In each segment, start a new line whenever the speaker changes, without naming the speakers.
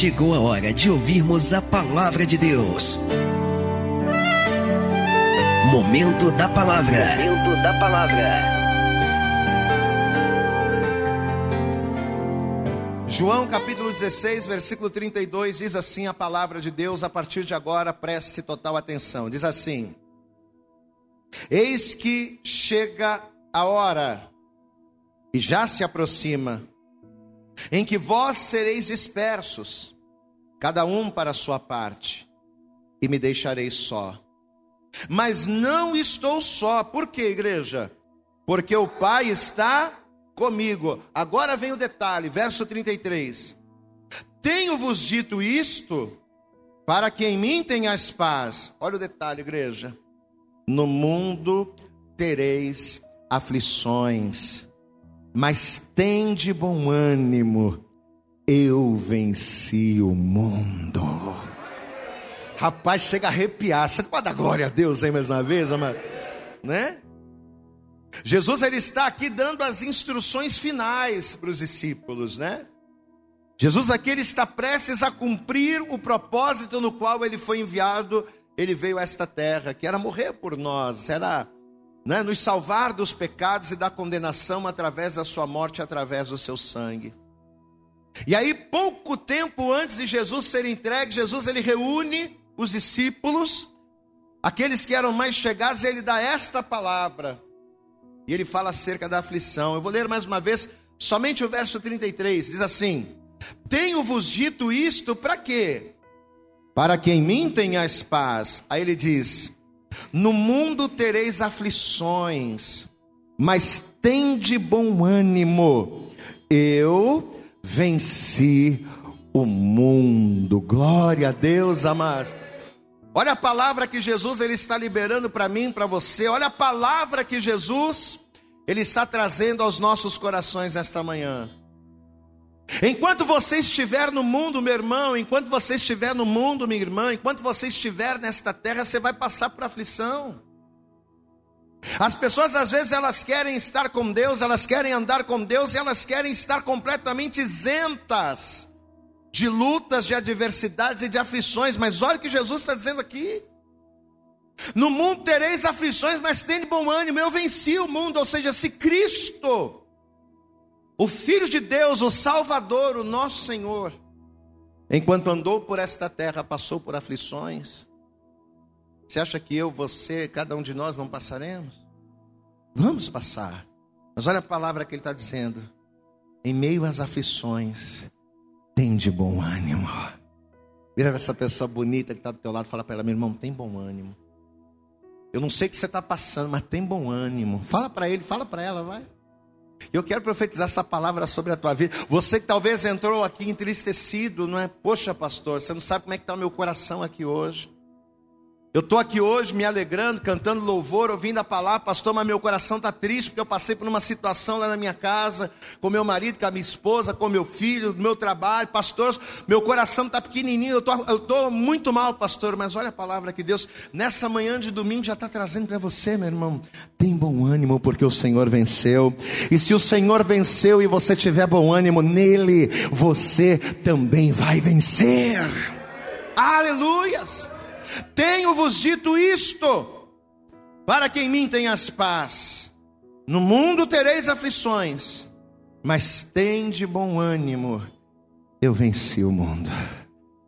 chegou a hora de ouvirmos a palavra de Deus. Momento da palavra. Momento da palavra.
João capítulo 16, versículo 32 diz assim a palavra de Deus, a partir de agora preste total atenção. Diz assim: Eis que chega a hora, e já se aproxima, em que vós sereis dispersos, cada um para a sua parte, e me deixareis só. Mas não estou só, por quê, igreja? Porque o Pai está comigo. Agora vem o detalhe, verso 33. Tenho-vos dito isto para que em mim tenhas paz. Olha o detalhe, igreja. No mundo tereis aflições, mas tende bom ânimo, eu venci o mundo. Rapaz, chega a arrepiar. Você pode dar glória a Deus aí mais uma vez, amado? Né? Jesus ele está aqui dando as instruções finais para os discípulos, né? Jesus aqui ele está prestes a cumprir o propósito no qual ele foi enviado, ele veio a esta terra, que era morrer por nós, era né, nos salvar dos pecados e da condenação através da sua morte, através do seu sangue. E aí, pouco tempo antes de Jesus ser entregue, Jesus ele reúne os discípulos, aqueles que eram mais chegados, e ele dá esta palavra. E ele fala acerca da aflição. Eu vou ler mais uma vez, somente o verso 33, diz assim: Tenho-vos dito isto para quê? Para que em mim tenhais paz. Aí ele diz: no mundo tereis aflições, mas tende bom ânimo. Eu venci o mundo. Glória a Deus, amados. Olha a palavra que Jesus ele está liberando para mim, para você. Olha a palavra que Jesus ele está trazendo aos nossos corações nesta manhã. Enquanto você estiver no mundo, meu irmão, enquanto você estiver no mundo, minha irmã, enquanto você estiver nesta terra, você vai passar por aflição. As pessoas às vezes elas querem estar com Deus, elas querem andar com Deus e elas querem estar completamente isentas de lutas, de adversidades e de aflições, mas olha o que Jesus está dizendo aqui. No mundo tereis aflições, mas tenha bom ânimo, eu venci o mundo, ou seja, se Cristo o Filho de Deus, o Salvador, o nosso Senhor, enquanto andou por esta terra, passou por aflições. Você acha que eu, você, cada um de nós não passaremos? Vamos passar. Mas olha a palavra que ele está dizendo. Em meio às aflições, tem de bom ânimo. Vira essa pessoa bonita que está do teu lado, fala para ela, meu irmão, tem bom ânimo. Eu não sei o que você está passando, mas tem bom ânimo. Fala para ele, fala para ela, vai. Eu quero profetizar essa palavra sobre a tua vida. Você que talvez entrou aqui entristecido, não é? Poxa, pastor, você não sabe como é que está o meu coração aqui hoje. Eu estou aqui hoje me alegrando, cantando louvor, ouvindo a palavra, pastor, mas meu coração está triste porque eu passei por uma situação lá na minha casa, com meu marido, com a minha esposa, com meu filho, meu trabalho, pastor, meu coração está pequenininho, eu estou muito mal, pastor, mas olha a palavra que Deus, nessa manhã de domingo, já está trazendo para você, meu irmão. Tem bom ânimo porque o Senhor venceu, e se o Senhor venceu e você tiver bom ânimo nele, você também vai vencer. Aleluias! Tenho-vos dito isto, para que em mim tenhas paz. No mundo tereis aflições, mas tende bom ânimo, eu venci o mundo.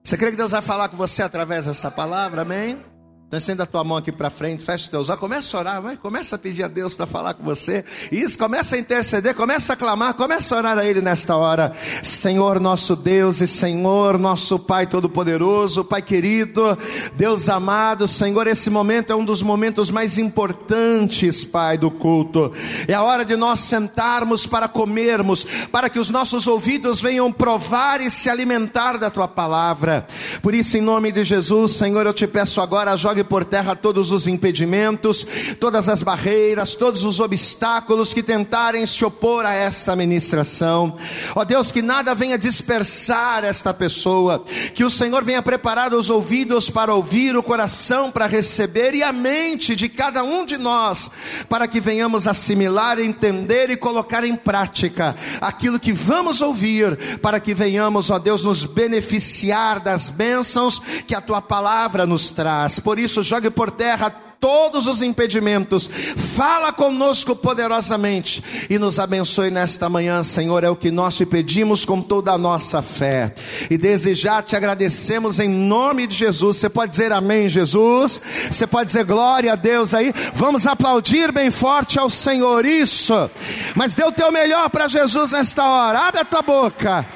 Você crê que Deus vai falar com você através dessa palavra, amém? Então estenda a tua mão aqui para frente, fecha teus olhos, começa a orar, vai, começa a pedir a Deus para falar com você. Isso, começa a interceder, começa a clamar, começa a orar a Ele nesta hora. Senhor nosso Deus e Senhor nosso Pai Todo-Poderoso, Pai querido, Deus amado, Senhor, esse momento é um dos momentos mais importantes, Pai, do culto. É a hora de nós sentarmos para comermos, para que os nossos ouvidos venham provar e se alimentar da Tua palavra. Por isso, em nome de Jesus, Senhor, eu te peço agora, jogue jogue por terra todos os impedimentos, todas as barreiras, todos os obstáculos que tentarem se opor a esta ministração. Ó Deus, que nada venha dispersar esta pessoa, que o Senhor venha preparar os ouvidos para ouvir, o coração para receber e a mente de cada um de nós, para que venhamos assimilar, entender e colocar em prática aquilo que vamos ouvir, para que venhamos, ó Deus, nos beneficiar das bênçãos que a tua palavra nos traz. Por isso, jogue por terra todos os impedimentos. Fala conosco poderosamente e nos abençoe nesta manhã, Senhor. É o que nós te pedimos com toda a nossa fé. E desejar te agradecemos em nome de Jesus. Você pode dizer amém, Jesus? Você pode dizer glória a Deus aí? Vamos aplaudir bem forte ao Senhor. Isso. Mas dê o teu melhor para Jesus nesta hora. Abre a tua boca.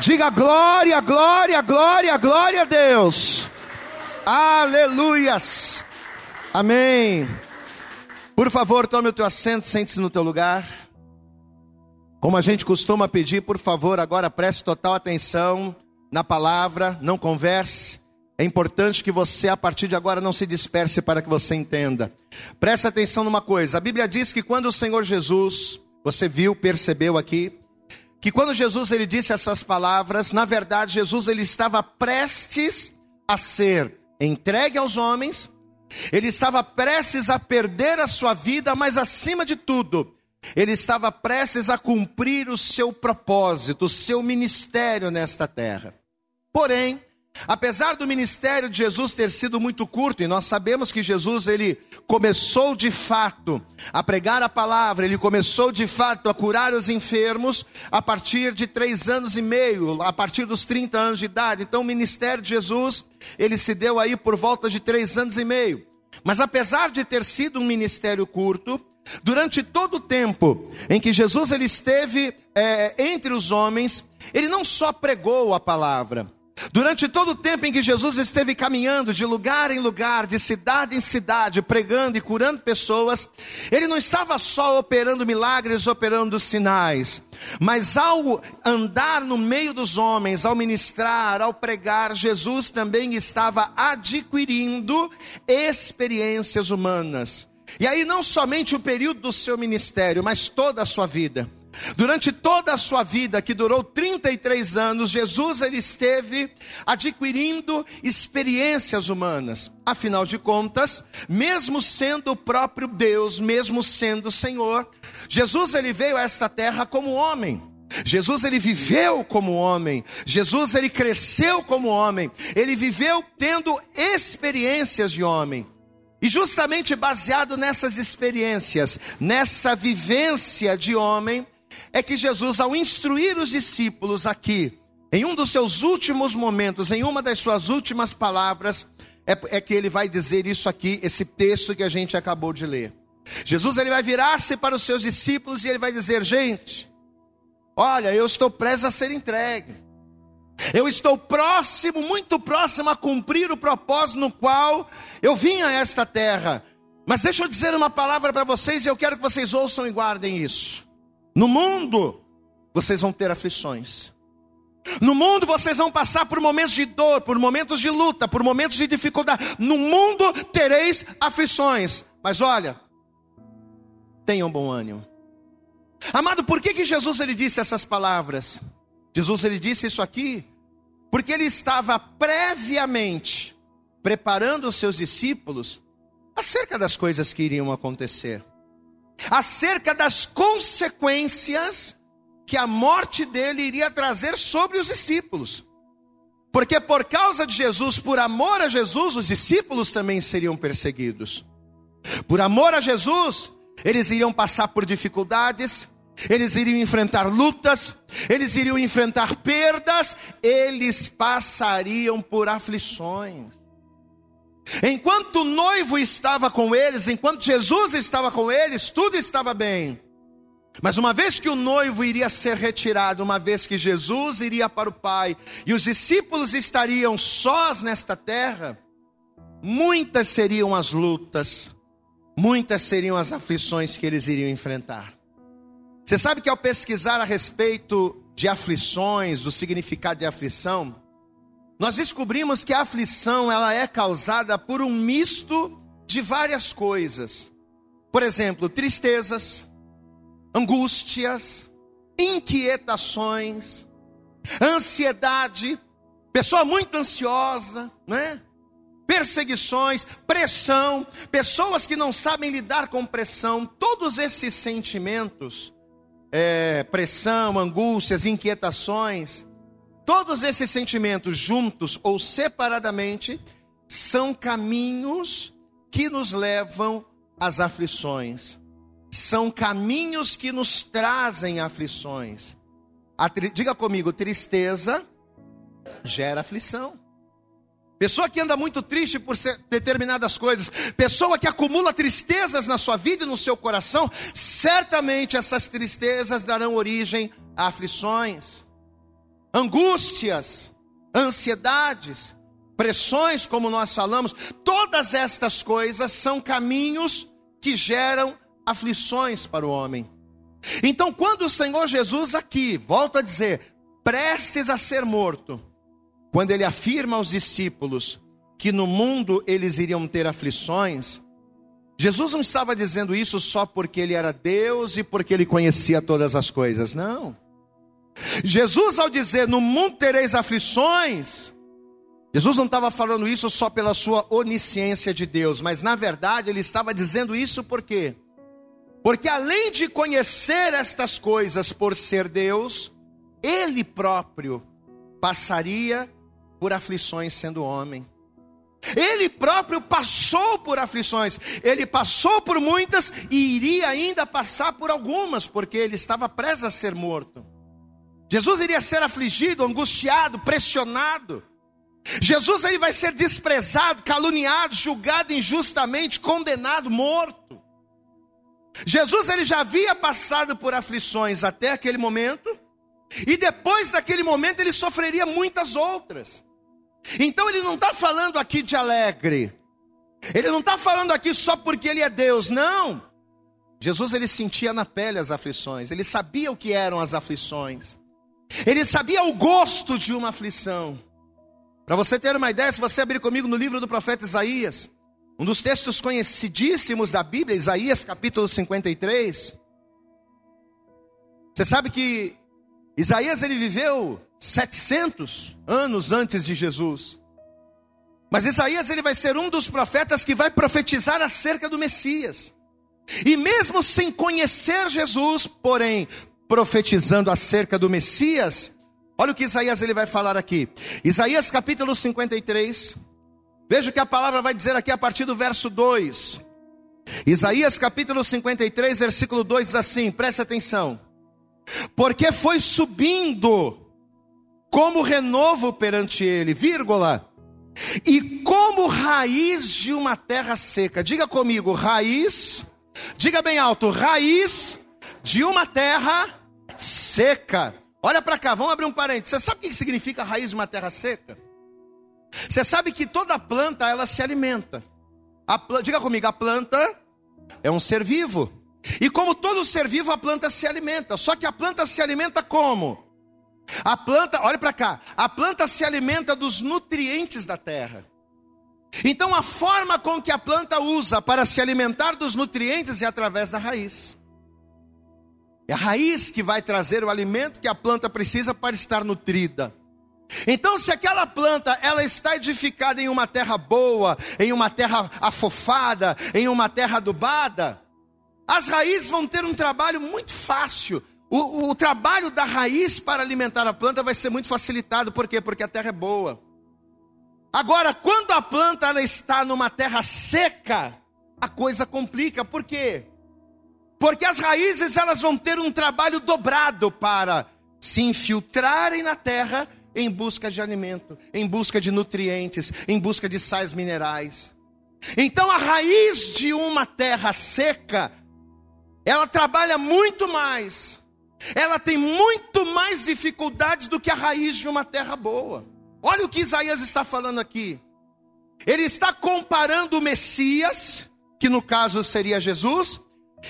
Diga glória, glória, glória, glória a Deus. Aleluias. Amém. Por favor, tome o teu assento, sente-se no teu lugar. Como a gente costuma pedir, por favor, agora preste total atenção na palavra, não converse. É importante que você, a partir de agora, não se disperse para que você entenda. Preste atenção numa coisa: a Bíblia diz que quando o Senhor Jesus, você viu, percebeu aqui, que quando Jesus ele disse essas palavras, na verdade, Jesus ele estava prestes a ser entregue aos homens ele estava prestes a perder a sua vida, mas acima de tudo, ele estava prestes a cumprir o seu propósito, o seu ministério nesta terra. Porém, Apesar do ministério de Jesus ter sido muito curto, e nós sabemos que Jesus ele começou de fato a pregar a palavra, ele começou de fato a curar os enfermos a partir de três anos e meio, a partir dos 30 anos de idade. Então o ministério de Jesus ele se deu aí por volta de três anos e meio. Mas apesar de ter sido um ministério curto, durante todo o tempo em que Jesus ele esteve é, entre os homens, ele não só pregou a palavra, Durante todo o tempo em que Jesus esteve caminhando de lugar em lugar, de cidade em cidade, pregando e curando pessoas, ele não estava só operando milagres, operando sinais, mas ao andar no meio dos homens, ao ministrar, ao pregar, Jesus também estava adquirindo experiências humanas. E aí, não somente o período do seu ministério, mas toda a sua vida. Durante toda a sua vida, que durou 33 anos, Jesus ele esteve adquirindo experiências humanas. Afinal de contas, mesmo sendo o próprio Deus, mesmo sendo Senhor, Jesus ele veio a esta terra como homem. Jesus ele viveu como homem, Jesus ele cresceu como homem, ele viveu tendo experiências de homem. E justamente baseado nessas experiências, nessa vivência de homem, é que Jesus, ao instruir os discípulos aqui, em um dos seus últimos momentos, em uma das suas últimas palavras, é, é que ele vai dizer isso aqui, esse texto que a gente acabou de ler. Jesus ele vai virar-se para os seus discípulos e ele vai dizer: gente, olha, eu estou preso a ser entregue. Eu estou próximo, muito próximo a cumprir o propósito no qual eu vim a esta terra. Mas deixa eu dizer uma palavra para vocês e eu quero que vocês ouçam e guardem isso. No mundo, vocês vão ter aflições. No mundo vocês vão passar por momentos de dor, por momentos de luta, por momentos de dificuldade. No mundo tereis aflições. Mas olha, tenham bom ânimo. Amado, por que, que Jesus ele disse essas palavras? Jesus ele disse isso aqui porque ele estava previamente preparando os seus discípulos acerca das coisas que iriam acontecer acerca das consequências que a morte dele iria trazer sobre os discípulos. Porque por causa de Jesus, por amor a Jesus, os discípulos também seriam perseguidos. Por amor a Jesus, eles iriam passar por dificuldades, eles iriam enfrentar lutas, eles iriam enfrentar perdas, eles passariam por aflições. Enquanto o noivo estava com eles, enquanto Jesus estava com eles, tudo estava bem. Mas uma vez que o noivo iria ser retirado, uma vez que Jesus iria para o Pai e os discípulos estariam sós nesta terra, muitas seriam as lutas, muitas seriam as aflições que eles iriam enfrentar. Você sabe que ao pesquisar a respeito de aflições, o significado de aflição, nós descobrimos que a aflição ela é causada por um misto de várias coisas. Por exemplo, tristezas, angústias, inquietações, ansiedade, pessoa muito ansiosa, né? Perseguições, pressão, pessoas que não sabem lidar com pressão, todos esses sentimentos, é, pressão, angústias, inquietações, todos esses sentimentos juntos ou separadamente são caminhos que nos levam às aflições. São caminhos que nos trazem aflições. Diga comigo, tristeza gera aflição. Pessoa que anda muito triste por determinadas coisas, pessoa que acumula tristezas na sua vida e no seu coração, certamente essas tristezas darão origem a aflições, angústias, ansiedades, pressões, como nós falamos, todas estas coisas são caminhos que geram aflições para o homem. Então, quando o Senhor Jesus aqui, volta a dizer, prestes a ser morto, quando ele afirma aos discípulos que no mundo eles iriam ter aflições, Jesus não estava dizendo isso só porque ele era Deus e porque ele conhecia todas as coisas, não. Jesus, ao dizer no mundo tereis aflições, Jesus não estava falando isso só pela sua onisciência de Deus, mas na verdade ele estava dizendo isso por quê? Porque além de conhecer estas coisas por ser Deus, ele próprio passaria por aflições sendo homem. Ele próprio passou por aflições, ele passou por muitas e iria ainda passar por algumas, porque ele estava preso a ser morto. Jesus iria ser afligido, angustiado, pressionado. Jesus ele vai ser desprezado, caluniado, julgado injustamente, condenado, morto. Jesus ele já havia passado por aflições até aquele momento, e depois daquele momento ele sofreria muitas outras. Então ele não está falando aqui de alegre. Ele não está falando aqui só porque ele é Deus, não. Jesus ele sentia na pele as aflições, ele sabia o que eram as aflições, ele sabia o gosto de uma aflição. Para você ter uma ideia, se você abrir comigo no livro do profeta Isaías, um dos textos conhecidíssimos da Bíblia, Isaías capítulo 53. Você sabe que Isaías ele viveu 700 anos antes de Jesus. Mas Isaías ele vai ser um dos profetas que vai profetizar acerca do Messias. E mesmo sem conhecer Jesus, porém profetizando acerca do Messias, olha o que Isaías ele vai falar aqui. Isaías capítulo 53. Veja o que a palavra vai dizer aqui a partir do verso 2. Isaías capítulo 53, versículo 2 diz assim: presta atenção. Porque foi subindo como renovo perante ele, vírgula, e como raiz de uma terra seca. Diga comigo, raiz, diga bem alto, raiz de uma terra seca. Olha para cá, vamos abrir um parênteses. Você sabe o que significa raiz de uma terra seca? Você sabe que toda planta ela se alimenta. A, diga comigo, a planta é um ser vivo. E como todo ser vivo, a planta se alimenta. Só que a planta se alimenta como? A planta, olha para cá, a planta se alimenta dos nutrientes da terra. Então a forma com que a planta usa para se alimentar dos nutrientes é através da raiz. É a raiz que vai trazer o alimento que a planta precisa para estar nutrida. Então, se aquela planta ela está edificada em uma terra boa, em uma terra afofada, em uma terra adubada, as raízes vão ter um trabalho muito fácil o, o, trabalho da raiz para alimentar a planta vai ser muito facilitado, por quê? Porque a terra é boa. Agora, quando a planta ela está numa terra seca, a coisa complica, por quê? Porque as raízes elas vão ter um trabalho dobrado para se infiltrarem na terra em busca de alimento, em busca de nutrientes, em busca de sais minerais. Então a raiz de uma terra seca, ela trabalha muito mais ela tem muito mais dificuldades do que a raiz de uma terra boa. Olha o que Isaías está falando aqui. Ele está comparando o Messias, que no caso seria Jesus,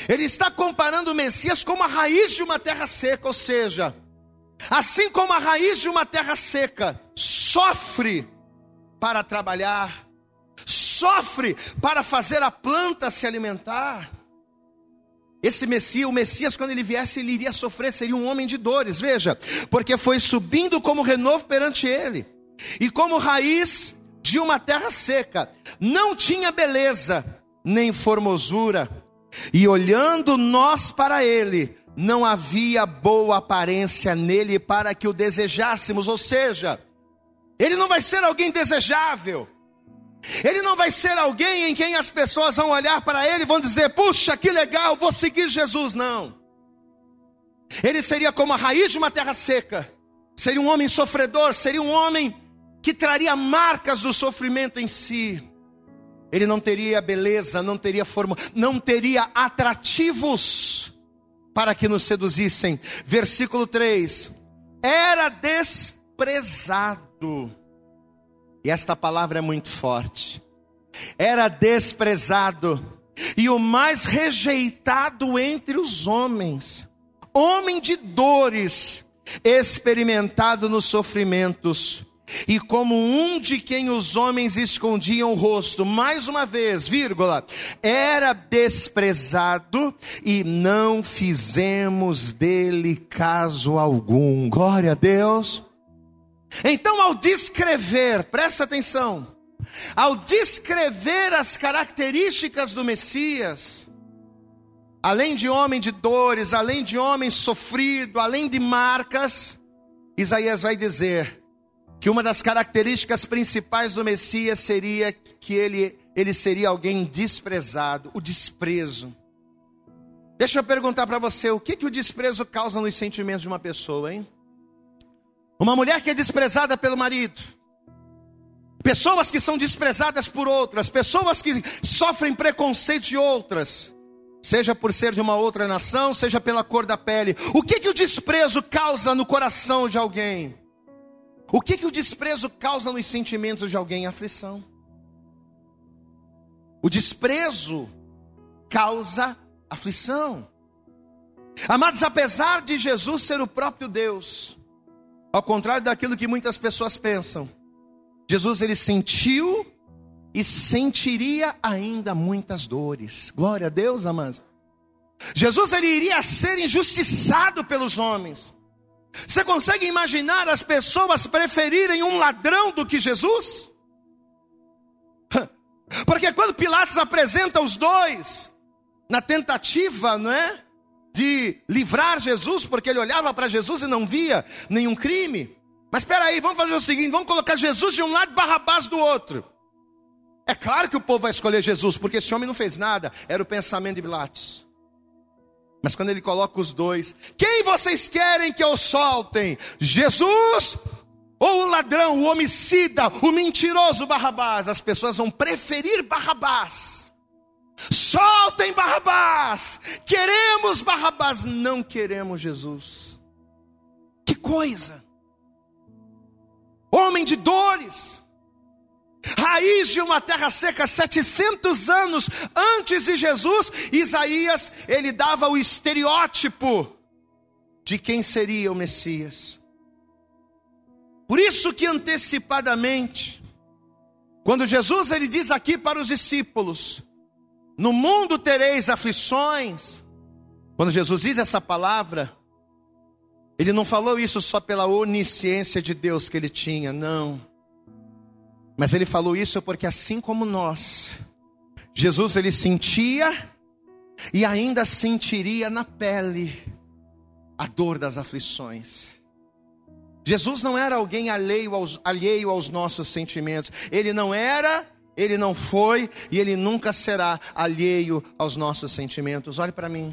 ele está comparando o Messias como a raiz de uma terra seca, ou seja, Assim como a raiz de uma terra seca sofre para trabalhar, sofre para fazer a planta se alimentar. Esse Messias, o Messias, quando ele viesse, ele iria sofrer, seria um homem de dores, veja, porque foi subindo como renovo perante ele, e como raiz de uma terra seca, não tinha beleza, nem formosura, e olhando nós para ele, não havia boa aparência nele para que o desejássemos, ou seja, ele não vai ser alguém desejável, ele não vai ser alguém em quem as pessoas vão olhar para ele e vão dizer: puxa, que legal, vou seguir Jesus. Não. Ele seria como a raiz de uma terra seca, seria um homem sofredor, seria um homem que traria marcas do sofrimento em si. Ele não teria beleza, não teria forma, não teria atrativos para que nos seduzissem. Versículo 3: Era desprezado. E esta palavra é muito forte. Era desprezado. E o mais rejeitado entre os homens, homem de dores, experimentado nos sofrimentos, e como um de quem os homens escondiam o rosto, mais uma vez, vírgula, era desprezado e não fizemos dele caso algum. Glória a Deus. Então, ao descrever, presta atenção, ao descrever as características do Messias, além de homem de dores, além de homem sofrido, além de marcas, Isaías vai dizer que uma das características principais do Messias seria que ele, ele seria alguém desprezado, o desprezo. Deixa eu perguntar para você, o que, que o desprezo causa nos sentimentos de uma pessoa, hein? Uma mulher que é desprezada pelo marido. Pessoas que são desprezadas por outras, pessoas que sofrem preconceito de outras, seja por ser de uma outra nação, seja pela cor da pele. O que que o desprezo causa no coração de alguém? O que que o desprezo causa nos sentimentos de alguém? Aflição. O desprezo causa aflição. Amados, apesar de Jesus ser o próprio Deus, ao contrário daquilo que muitas pessoas pensam, Jesus ele sentiu e sentiria ainda muitas dores. Glória a Deus, amados. Jesus ele iria ser injustiçado pelos homens. Você consegue imaginar as pessoas preferirem um ladrão do que Jesus? Porque quando Pilatos apresenta os dois na tentativa, não é? de livrar Jesus, porque ele olhava para Jesus e não via nenhum crime. Mas espera aí, vamos fazer o seguinte: vamos colocar Jesus de um lado e Barrabás do outro. É claro que o povo vai escolher Jesus, porque esse homem não fez nada, era o pensamento de Pilatos. Mas quando ele coloca os dois, quem vocês querem que eu soltem? Jesus ou o ladrão, o homicida, o mentiroso Barrabás? As pessoas vão preferir Barrabás Soltem Barrabás. Queremos Barrabás, não queremos Jesus. Que coisa! Homem de dores, raiz de uma terra seca, 700 anos antes de Jesus, Isaías, ele dava o estereótipo de quem seria o Messias. Por isso que antecipadamente, quando Jesus ele diz aqui para os discípulos, no mundo tereis aflições. Quando Jesus diz essa palavra, ele não falou isso só pela onisciência de Deus que ele tinha, não. Mas ele falou isso porque assim como nós, Jesus ele sentia e ainda sentiria na pele a dor das aflições. Jesus não era alguém alheio aos, alheio aos nossos sentimentos, ele não era ele não foi e ele nunca será alheio aos nossos sentimentos. Olhe para mim.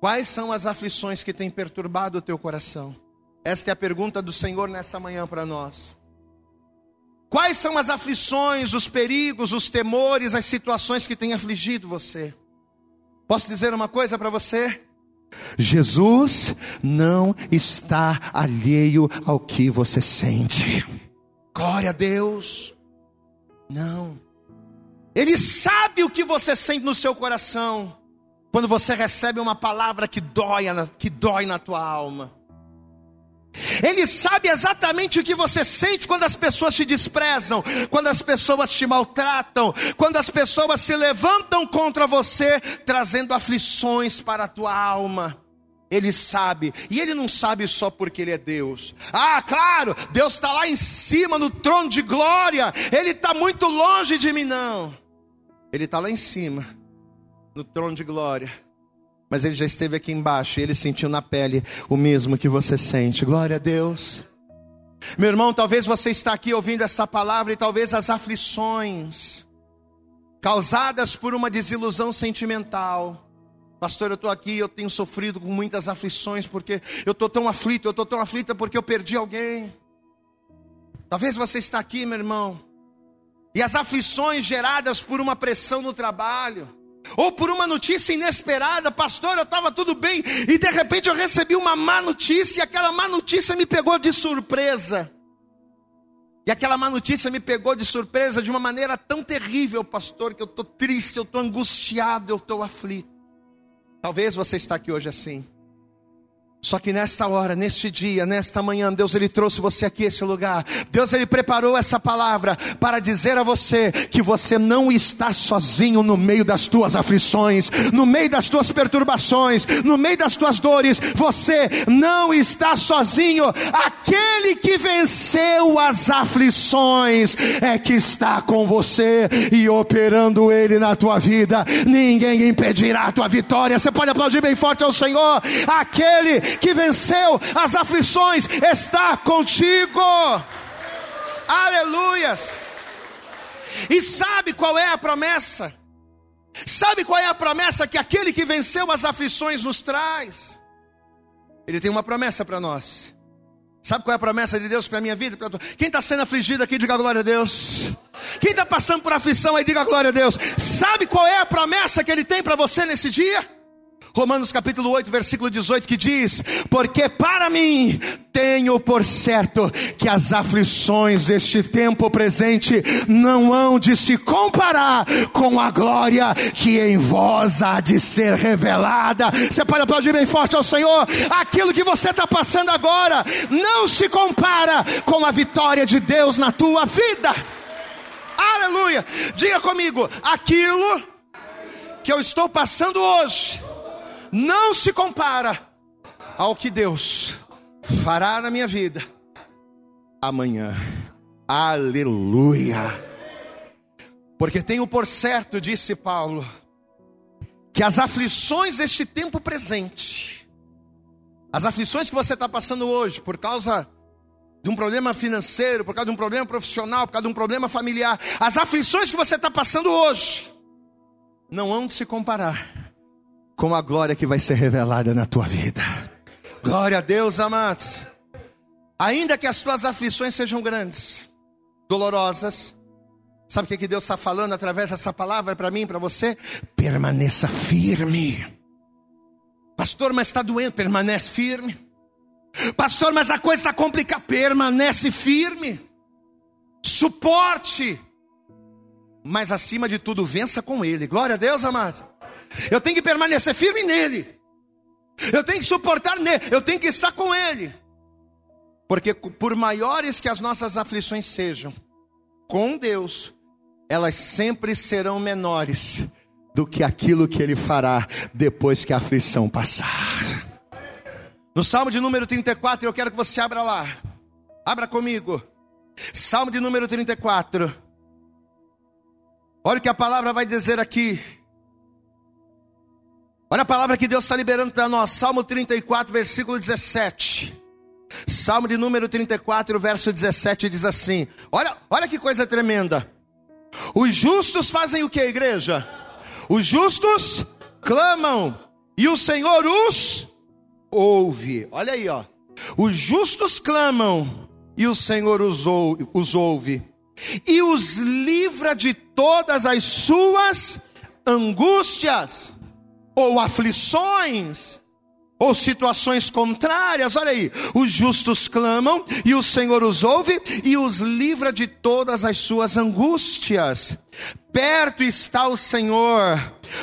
Quais são as aflições que têm perturbado o teu coração? Esta é a pergunta do Senhor nessa manhã para nós. Quais são as aflições, os perigos, os temores, as situações que têm afligido você? Posso dizer uma coisa para você? Jesus não está alheio ao que você sente. Glória a Deus. Não. Ele sabe o que você sente no seu coração quando você recebe uma palavra que dói, que dói na tua alma. Ele sabe exatamente o que você sente quando as pessoas te desprezam, quando as pessoas te maltratam, quando as pessoas se levantam contra você, trazendo aflições para a tua alma. Ele sabe, e ele não sabe só porque ele é Deus. Ah, claro, Deus está lá em cima no trono de glória, ele está muito longe de mim, não. Ele está lá em cima, no trono de glória mas ele já esteve aqui embaixo e ele sentiu na pele o mesmo que você sente. Glória a Deus. Meu irmão, talvez você está aqui ouvindo esta palavra e talvez as aflições causadas por uma desilusão sentimental. Pastor, eu estou aqui, eu tenho sofrido com muitas aflições porque eu estou tão aflito, eu estou tão aflita porque eu perdi alguém. Talvez você está aqui, meu irmão, e as aflições geradas por uma pressão no trabalho, ou por uma notícia inesperada, pastor, eu estava tudo bem e de repente eu recebi uma má notícia e aquela má notícia me pegou de surpresa. E aquela má notícia me pegou de surpresa de uma maneira tão terrível, pastor, que eu estou triste, eu estou angustiado, eu estou aflito. Talvez você está aqui hoje assim. Só que nesta hora, neste dia, nesta manhã, Deus ele trouxe você aqui a esse lugar. Deus ele preparou essa palavra para dizer a você que você não está sozinho no meio das tuas aflições, no meio das tuas perturbações, no meio das tuas dores. Você não está sozinho. Aquele que venceu as aflições é que está com você e operando ele na tua vida. Ninguém impedirá a tua vitória. Você pode aplaudir bem forte ao Senhor. Aquele que venceu as aflições está contigo. Aleluias. E sabe qual é a promessa? Sabe qual é a promessa que aquele que venceu as aflições nos traz? Ele tem uma promessa para nós. Sabe qual é a promessa de Deus para a minha vida? Quem está sendo afligido aqui, diga glória a Deus. Quem está passando por aflição aí, diga glória a Deus. Sabe qual é a promessa que Ele tem para você nesse dia? Romanos capítulo 8, versículo 18, que diz: Porque para mim tenho por certo que as aflições deste tempo presente não hão de se comparar com a glória que em vós há de ser revelada. Você pode aplaudir bem forte ao Senhor. Aquilo que você está passando agora não se compara com a vitória de Deus na tua vida. Aleluia! Diga comigo, aquilo que eu estou passando hoje não se compara ao que Deus fará na minha vida amanhã. Aleluia. Porque tenho por certo, disse Paulo, que as aflições deste tempo presente, as aflições que você está passando hoje, por causa de um problema financeiro, por causa de um problema profissional, por causa de um problema familiar, as aflições que você está passando hoje, não hão de se comparar com a glória que vai ser revelada na tua vida. Glória a Deus, amados. Ainda que as tuas aflições sejam grandes, dolorosas, sabe o que, que Deus está falando através dessa palavra para mim, para você? Permaneça firme. Pastor, mas está doendo, permanece firme. Pastor, mas a coisa está complicada, permanece firme. Suporte. Mas acima de tudo, vença com Ele. Glória a Deus, amado. Eu tenho que permanecer firme nele. Eu tenho que suportar nele. Eu tenho que estar com ele. Porque por maiores que as nossas aflições sejam, com Deus, elas sempre serão menores do que aquilo que ele fará depois que a aflição passar. No Salmo de número 34, eu quero que você abra lá. Abra comigo. Salmo de número 34. Olha o que a palavra vai dizer aqui. Olha a palavra que Deus está liberando para nós, Salmo 34, versículo 17. Salmo de número 34, verso 17 diz assim: Olha, olha que coisa tremenda. Os justos fazem o que, igreja? Os justos clamam e o Senhor os ouve. Olha aí, ó. Os justos clamam e o Senhor os ouve, os ouve e os livra de todas as suas angústias ou aflições, ou situações contrárias. Olha aí, os justos clamam e o Senhor os ouve e os livra de todas as suas angústias. Perto está o Senhor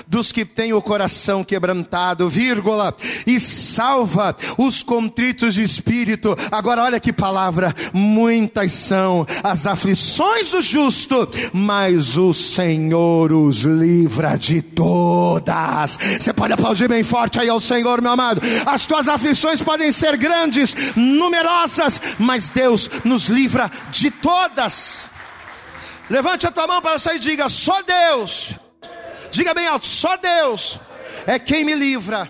dos que têm o coração quebrantado, vírgula, e salva os contritos de espírito. Agora olha que palavra, muitas são as aflições do justo, mas o Senhor os livra de todas. Você pode aplaudir bem forte aí ao Senhor, meu amado. As tuas aflições podem ser grandes, numerosas, mas Deus nos livra de todas. Levante a tua mão para você e diga: só Deus. Diga bem alto: só Deus é quem me livra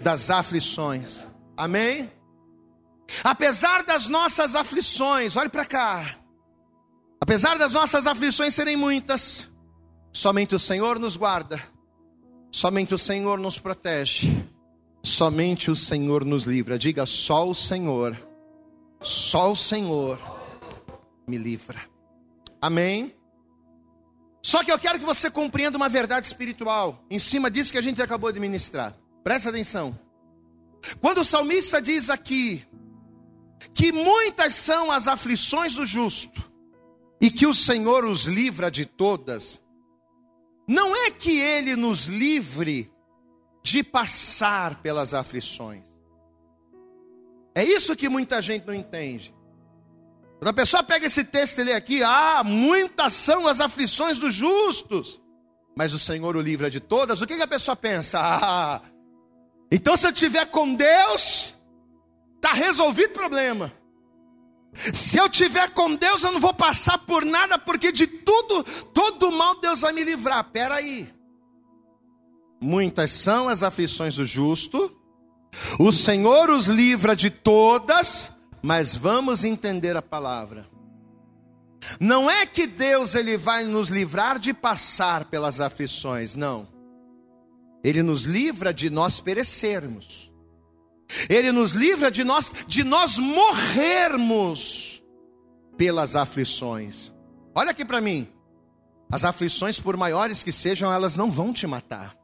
das aflições. Amém? Apesar das nossas aflições, olhe para cá. Apesar das nossas aflições serem muitas, somente o Senhor nos guarda, somente o Senhor nos protege, somente o Senhor nos livra. Diga só o Senhor, só o Senhor me livra. Amém? Só que eu quero que você compreenda uma verdade espiritual em cima disso que a gente acabou de ministrar. Presta atenção. Quando o salmista diz aqui que muitas são as aflições do justo e que o Senhor os livra de todas, não é que ele nos livre de passar pelas aflições. É isso que muita gente não entende. Quando a pessoa pega esse texto e lê aqui, ah, muitas são as aflições dos justos, mas o Senhor o livra de todas, o que, que a pessoa pensa? Ah, então se eu estiver com Deus, está resolvido o problema. Se eu estiver com Deus, eu não vou passar por nada, porque de tudo, todo mal Deus vai me livrar. Pera aí. Muitas são as aflições do justo, o Senhor os livra de todas, mas vamos entender a palavra. Não é que Deus ele vai nos livrar de passar pelas aflições, não. Ele nos livra de nós perecermos. Ele nos livra de nós de nós morrermos pelas aflições. Olha aqui para mim. As aflições, por maiores que sejam, elas não vão te matar.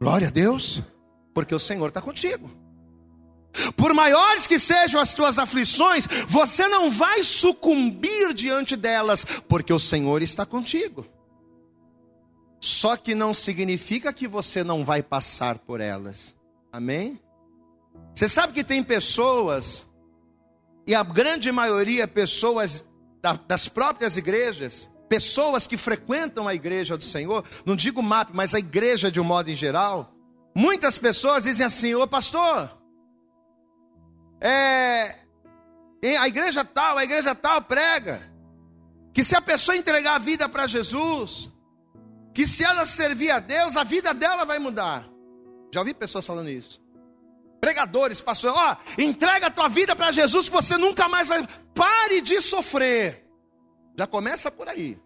Glória a Deus, porque o Senhor está contigo. Por maiores que sejam as tuas aflições, você não vai sucumbir diante delas, porque o Senhor está contigo. Só que não significa que você não vai passar por elas. Amém? Você sabe que tem pessoas, e a grande maioria pessoas das próprias igrejas, pessoas que frequentam a igreja do Senhor, não digo MAP, mas a igreja de um modo em geral, muitas pessoas dizem assim: Ô pastor, é, a igreja tal, a igreja tal prega que se a pessoa entregar a vida para Jesus, que se ela servir a Deus, a vida dela vai mudar. Já ouvi pessoas falando isso. Pregadores, pastores, ó, entrega a tua vida para Jesus que você nunca mais vai. Pare de sofrer. Já começa por aí.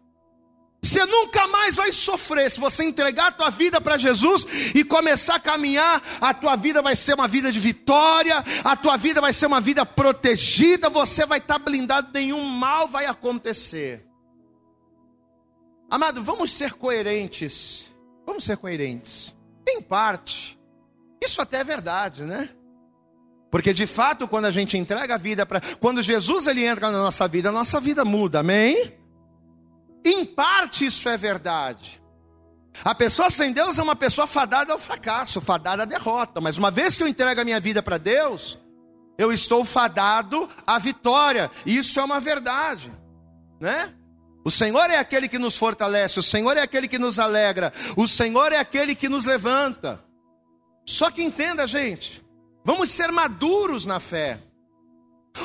Você nunca mais vai sofrer se você entregar a tua vida para Jesus e começar a caminhar. A tua vida vai ser uma vida de vitória, a tua vida vai ser uma vida protegida. Você vai estar blindado, nenhum mal vai acontecer. Amado, vamos ser coerentes. Vamos ser coerentes. Em parte, isso até é verdade, né? Porque de fato, quando a gente entrega a vida para, quando Jesus ele entra na nossa vida, a nossa vida muda. Amém? Em parte isso é verdade. A pessoa sem Deus é uma pessoa fadada ao fracasso, fadada à derrota. Mas uma vez que eu entrego a minha vida para Deus, eu estou fadado à vitória. Isso é uma verdade, né? O Senhor é aquele que nos fortalece, o Senhor é aquele que nos alegra, o Senhor é aquele que nos levanta. Só que entenda, gente, vamos ser maduros na fé.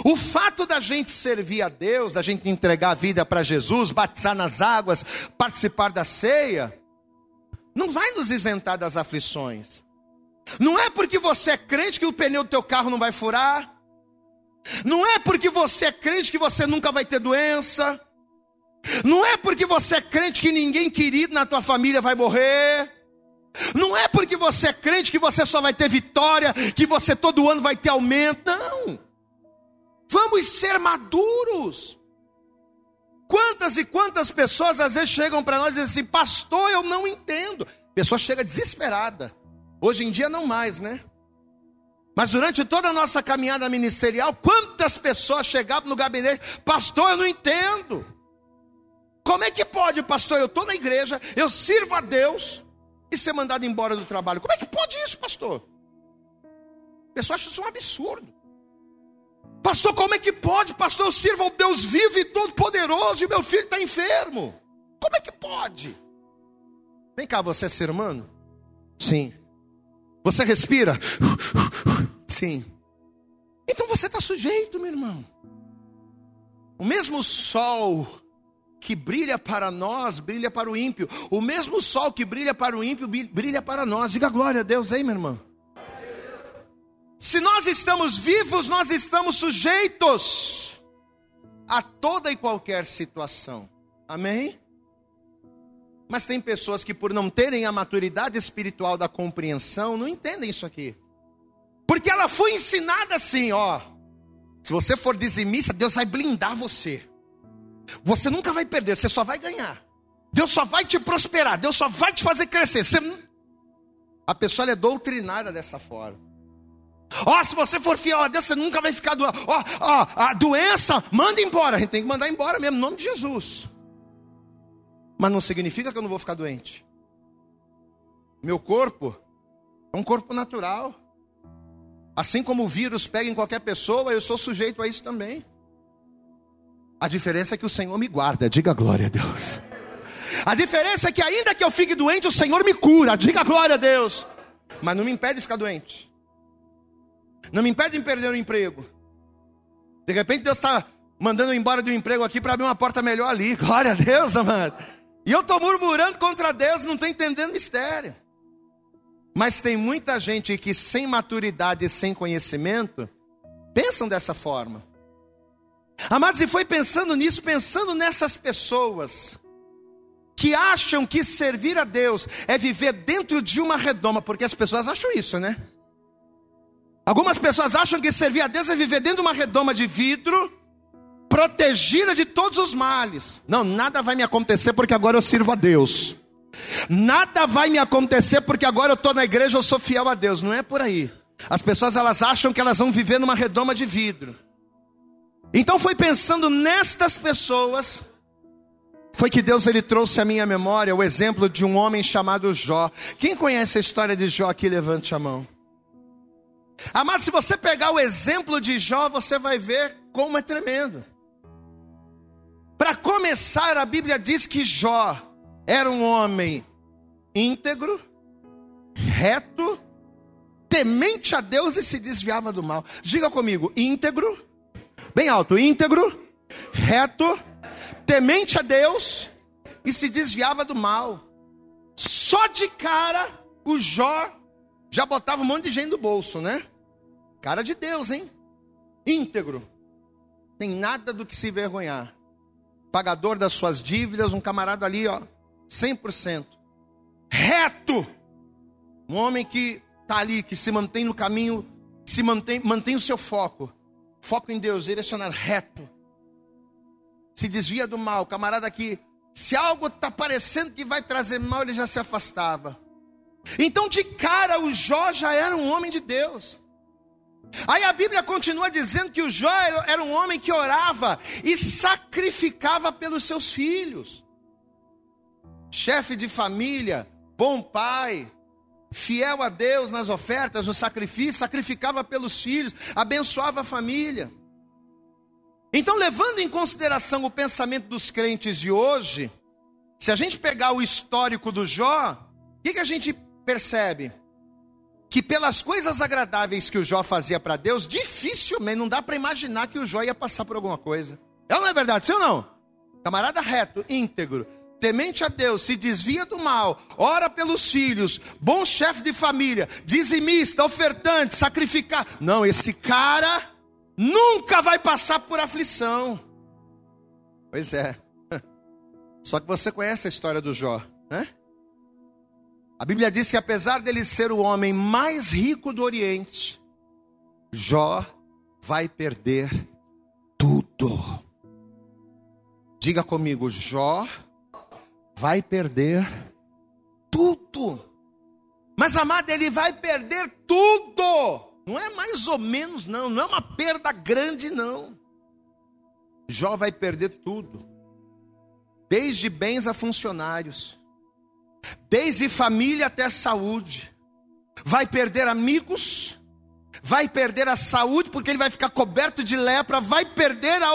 O fato da gente servir a Deus, da gente entregar a vida para Jesus, batizar nas águas, participar da ceia, não vai nos isentar das aflições. Não é porque você é crente que o pneu do teu carro não vai furar. Não é porque você é crente que você nunca vai ter doença. Não é porque você é crente que ninguém querido na tua família vai morrer. Não é porque você é crente que você só vai ter vitória, que você todo ano vai ter aumento. Não. Vamos ser maduros. Quantas e quantas pessoas às vezes chegam para nós e dizem assim, pastor, eu não entendo. A pessoa chega desesperada. Hoje em dia não mais, né? Mas durante toda a nossa caminhada ministerial, quantas pessoas chegavam no gabinete, pastor, eu não entendo. Como é que pode, pastor? Eu estou na igreja, eu sirvo a Deus e ser mandado embora do trabalho. Como é que pode isso, pastor? O pessoal acha isso um absurdo. Pastor, como é que pode? Pastor, eu sirvo ao Deus vivo e todo-poderoso e meu filho está enfermo. Como é que pode? Vem cá, você é ser humano? Sim. Você respira? Sim. Então você está sujeito, meu irmão. O mesmo sol que brilha para nós, brilha para o ímpio. O mesmo sol que brilha para o ímpio, brilha para nós. Diga glória a Deus aí, meu irmão. Se nós estamos vivos, nós estamos sujeitos a toda e qualquer situação. Amém? Mas tem pessoas que, por não terem a maturidade espiritual da compreensão, não entendem isso aqui. Porque ela foi ensinada assim, ó. Se você for dizimista, Deus vai blindar você. Você nunca vai perder, você só vai ganhar. Deus só vai te prosperar, Deus só vai te fazer crescer. Você... A pessoa é doutrinada dessa forma. Ó, oh, se você for fiel a Deus, você nunca vai ficar doente. Ó, ó, a doença, manda embora. A gente tem que mandar embora mesmo, em nome de Jesus. Mas não significa que eu não vou ficar doente. Meu corpo é um corpo natural. Assim como o vírus pega em qualquer pessoa, eu sou sujeito a isso também. A diferença é que o Senhor me guarda, diga glória a Deus. A diferença é que ainda que eu fique doente, o Senhor me cura, diga glória a Deus. Mas não me impede de ficar doente. Não me impede de perder o emprego. De repente Deus está mandando embora do emprego aqui para abrir uma porta melhor ali. Glória a Deus, amado. E eu estou murmurando contra Deus, não estou entendendo mistério. Mas tem muita gente que sem maturidade e sem conhecimento pensam dessa forma. Amados, e foi pensando nisso, pensando nessas pessoas que acham que servir a Deus é viver dentro de uma redoma, porque as pessoas acham isso, né? Algumas pessoas acham que servir a Deus é viver dentro de uma redoma de vidro, protegida de todos os males. Não, nada vai me acontecer porque agora eu sirvo a Deus. Nada vai me acontecer porque agora eu estou na igreja, eu sou fiel a Deus. Não é por aí. As pessoas elas acham que elas vão viver numa redoma de vidro. Então foi pensando nestas pessoas foi que Deus ele trouxe à minha memória o exemplo de um homem chamado Jó. Quem conhece a história de Jó aqui levante a mão. Amado, se você pegar o exemplo de Jó, você vai ver como é tremendo. Para começar, a Bíblia diz que Jó era um homem íntegro, reto, temente a Deus e se desviava do mal. Diga comigo, íntegro, bem alto, íntegro, reto, temente a Deus e se desviava do mal. Só de cara, o Jó já botava um monte de gente no bolso, né? Cara de Deus, hein? Íntegro. Tem nada do que se envergonhar. Pagador das suas dívidas, um camarada ali, ó, 100%. Reto. Um homem que está ali, que se mantém no caminho, se mantém, mantém o seu foco. Foco em Deus, direcionar reto. Se desvia do mal. Camarada que, se algo está parecendo que vai trazer mal, ele já se afastava. Então, de cara, o Jó já era um homem de Deus. Aí a Bíblia continua dizendo que o Jó era um homem que orava e sacrificava pelos seus filhos. Chefe de família, bom pai, fiel a Deus nas ofertas, no sacrifício, sacrificava pelos filhos, abençoava a família. Então, levando em consideração o pensamento dos crentes de hoje, se a gente pegar o histórico do Jó, o que, que a gente percebe? que pelas coisas agradáveis que o Jó fazia para Deus, dificilmente, não dá para imaginar que o Jó ia passar por alguma coisa. É ou não é verdade? Sim ou não? Camarada reto, íntegro, temente a Deus, se desvia do mal, ora pelos filhos, bom chefe de família, dizimista, ofertante, sacrificar. Não, esse cara nunca vai passar por aflição. Pois é. Só que você conhece a história do Jó, né? A Bíblia diz que apesar dele ser o homem mais rico do Oriente, Jó vai perder tudo. Diga comigo, Jó vai perder tudo. Mas amado, ele vai perder tudo. Não é mais ou menos, não. Não é uma perda grande, não. Jó vai perder tudo. desde bens a funcionários, desde família até saúde. Vai perder amigos, vai perder a saúde, porque ele vai ficar coberto de lepra, vai perder a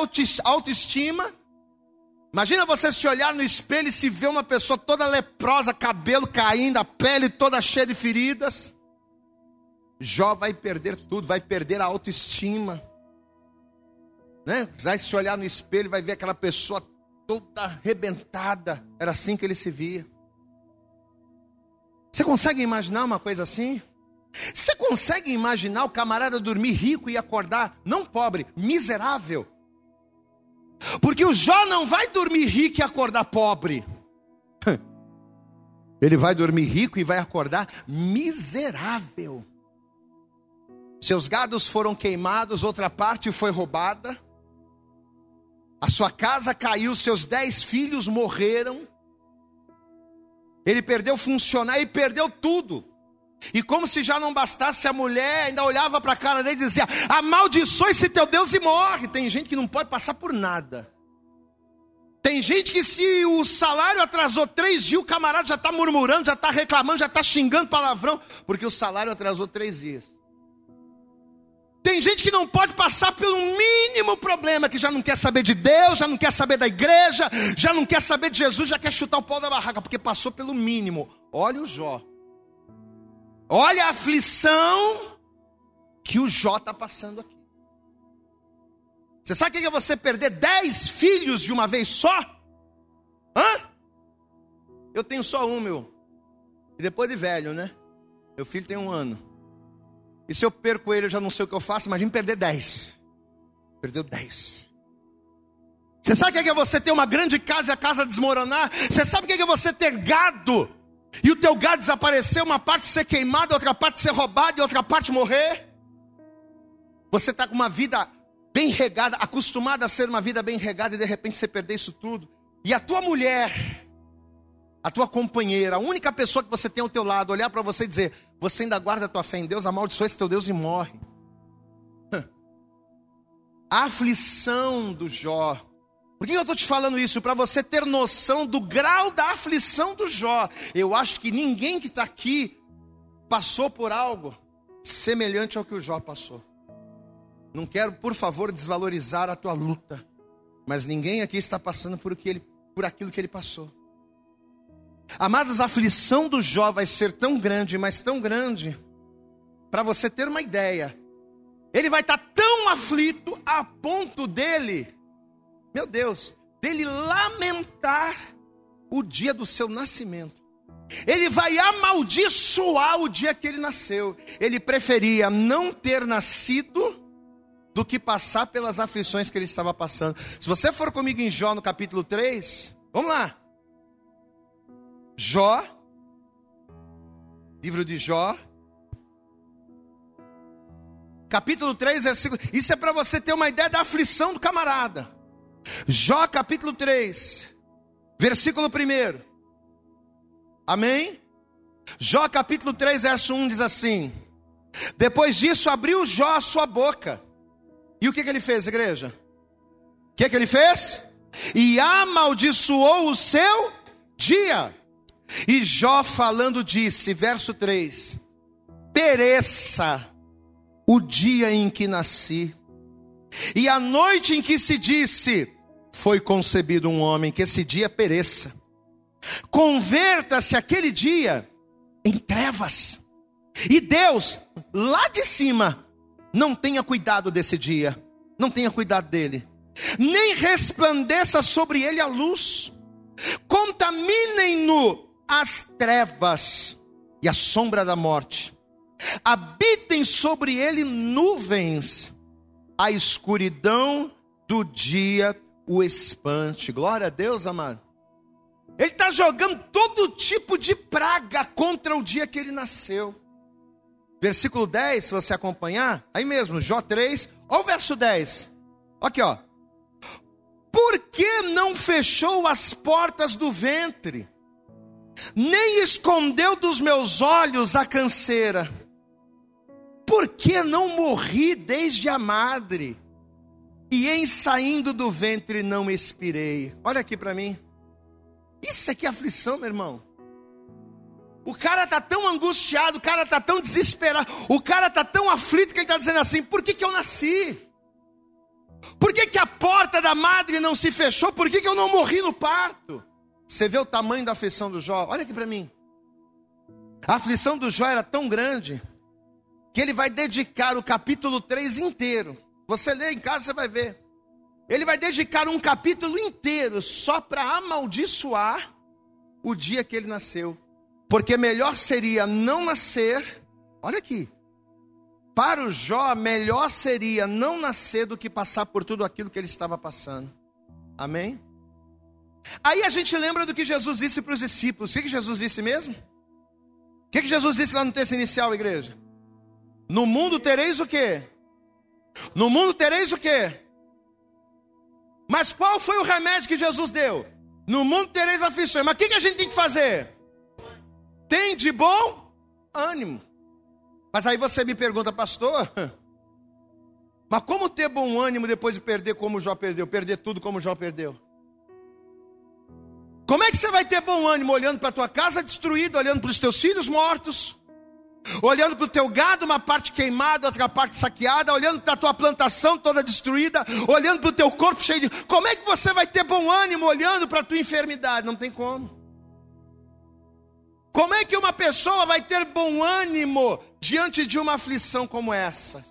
autoestima. Imagina você se olhar no espelho e se ver uma pessoa toda leprosa, cabelo caindo, a pele toda cheia de feridas. Jó vai perder tudo, vai perder a autoestima. Né? Vai se olhar no espelho, vai ver aquela pessoa toda arrebentada. Era assim que ele se via. Você consegue imaginar uma coisa assim? Você consegue imaginar o camarada dormir rico e acordar, não pobre, miserável? Porque o Jó não vai dormir rico e acordar pobre. Ele vai dormir rico e vai acordar miserável. Seus gados foram queimados, outra parte foi roubada. A sua casa caiu, seus dez filhos morreram. Ele perdeu funcionário e perdeu tudo. E como se já não bastasse, a mulher ainda olhava para a cara dele e dizia: Amaldiçoe esse teu Deus e morre. Tem gente que não pode passar por nada. Tem gente que se o salário atrasou três dias, o camarada já está murmurando, já está reclamando, já está xingando palavrão, porque o salário atrasou três dias. Tem gente que não pode passar pelo mínimo problema, que já não quer saber de Deus, já não quer saber da igreja, já não quer saber de Jesus, já quer chutar o pau da barraca, porque passou pelo mínimo. Olha o Jó. Olha a aflição que o Jó está passando aqui. Você sabe o que é você perder dez filhos de uma vez só? Hã? Eu tenho só um, meu. E depois de velho, né? Meu filho tem um ano. E se eu perco ele, eu já não sei o que eu faço. Imagina perder 10. Perdeu 10. Você sabe o que é você ter uma grande casa e a casa desmoronar? Você sabe o que é você ter gado e o teu gado desaparecer, uma parte ser queimada, outra parte ser roubada e outra parte morrer? Você está com uma vida bem regada, acostumada a ser uma vida bem regada e de repente você perder isso tudo. E a tua mulher a tua companheira, a única pessoa que você tem ao teu lado, olhar para você e dizer: Você ainda guarda a tua fé em Deus, amaldiçoa esse teu Deus e morre. A aflição do Jó. Por que eu estou te falando isso? Para você ter noção do grau da aflição do Jó. Eu acho que ninguém que está aqui passou por algo semelhante ao que o Jó passou. Não quero, por favor, desvalorizar a tua luta, mas ninguém aqui está passando por, que ele, por aquilo que ele passou. Amados, a aflição do Jó vai ser tão grande, mas tão grande, para você ter uma ideia. Ele vai estar tá tão aflito a ponto dele, meu Deus, dele lamentar o dia do seu nascimento. Ele vai amaldiçoar o dia que ele nasceu. Ele preferia não ter nascido do que passar pelas aflições que ele estava passando. Se você for comigo em Jó no capítulo 3, vamos lá. Jó, livro de Jó, capítulo 3, versículo. Isso é para você ter uma ideia da aflição do camarada. Jó, capítulo 3, versículo 1. Amém? Jó, capítulo 3, verso 1 diz assim: Depois disso abriu Jó a sua boca. E o que, que ele fez, igreja? O que, que ele fez? E amaldiçoou o seu dia. E Jó falando disse, verso 3: Pereça o dia em que nasci, e a noite em que se disse: Foi concebido um homem, que esse dia pereça. Converta-se aquele dia em trevas, e Deus, lá de cima, não tenha cuidado desse dia, não tenha cuidado dele, nem resplandeça sobre ele a luz, contaminem-no as trevas e a sombra da morte. Habitem sobre ele nuvens, a escuridão do dia o espante. Glória a Deus, amado. Ele está jogando todo tipo de praga contra o dia que ele nasceu. Versículo 10, se você acompanhar, aí mesmo, Jó 3, olha o verso 10. Aqui, ó. Por que não fechou as portas do ventre? Nem escondeu dos meus olhos a canseira. Por que não morri desde a madre? E em saindo do ventre não expirei. Olha aqui para mim. Isso aqui é aflição, meu irmão. O cara tá tão angustiado, o cara tá tão desesperado, o cara tá tão aflito que ele está dizendo assim: por que, que eu nasci? Por que, que a porta da madre não se fechou? Por que, que eu não morri no parto? Você vê o tamanho da aflição do Jó? Olha aqui para mim. A aflição do Jó era tão grande que ele vai dedicar o capítulo 3 inteiro. Você lê em casa, você vai ver. Ele vai dedicar um capítulo inteiro só para amaldiçoar o dia que ele nasceu. Porque melhor seria não nascer, olha aqui. Para o Jó, melhor seria não nascer do que passar por tudo aquilo que ele estava passando. Amém? Aí a gente lembra do que Jesus disse para os discípulos. O que, que Jesus disse mesmo? O que, que Jesus disse lá no texto inicial, igreja? No mundo tereis o quê? No mundo tereis o quê? Mas qual foi o remédio que Jesus deu? No mundo tereis aflições. Mas o que, que a gente tem que fazer? Tem de bom ânimo. Mas aí você me pergunta, pastor, mas como ter bom ânimo depois de perder como Jó perdeu? Perder tudo como Jó perdeu? Como é que você vai ter bom ânimo olhando para a tua casa destruída, olhando para os teus filhos mortos? olhando para o teu gado, uma parte queimada, outra parte saqueada, olhando para a tua plantação toda destruída, olhando para o teu corpo cheio de. Como é que você vai ter bom ânimo olhando para a tua enfermidade? Não tem como. Como é que uma pessoa vai ter bom ânimo diante de uma aflição como essa?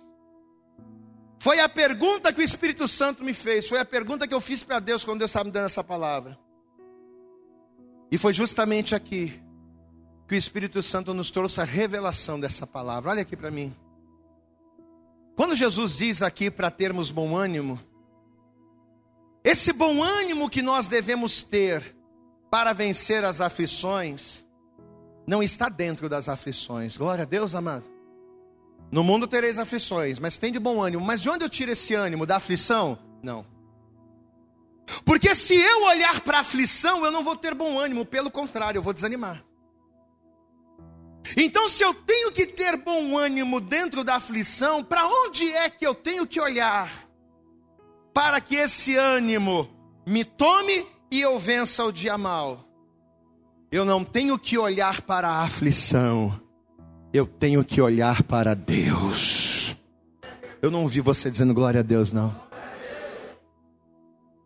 Foi a pergunta que o Espírito Santo me fez, foi a pergunta que eu fiz para Deus quando Deus estava me dando essa palavra. E foi justamente aqui que o Espírito Santo nos trouxe a revelação dessa palavra. Olha aqui para mim. Quando Jesus diz aqui para termos bom ânimo, esse bom ânimo que nós devemos ter para vencer as aflições, não está dentro das aflições. Glória a Deus, amado. No mundo tereis aflições, mas tem de bom ânimo. Mas de onde eu tiro esse ânimo? Da aflição? Não. Porque se eu olhar para a aflição, eu não vou ter bom ânimo, pelo contrário, eu vou desanimar. Então, se eu tenho que ter bom ânimo dentro da aflição, para onde é que eu tenho que olhar? Para que esse ânimo me tome e eu vença o dia mal. Eu não tenho que olhar para a aflição, eu tenho que olhar para Deus. Eu não ouvi você dizendo glória a Deus, não.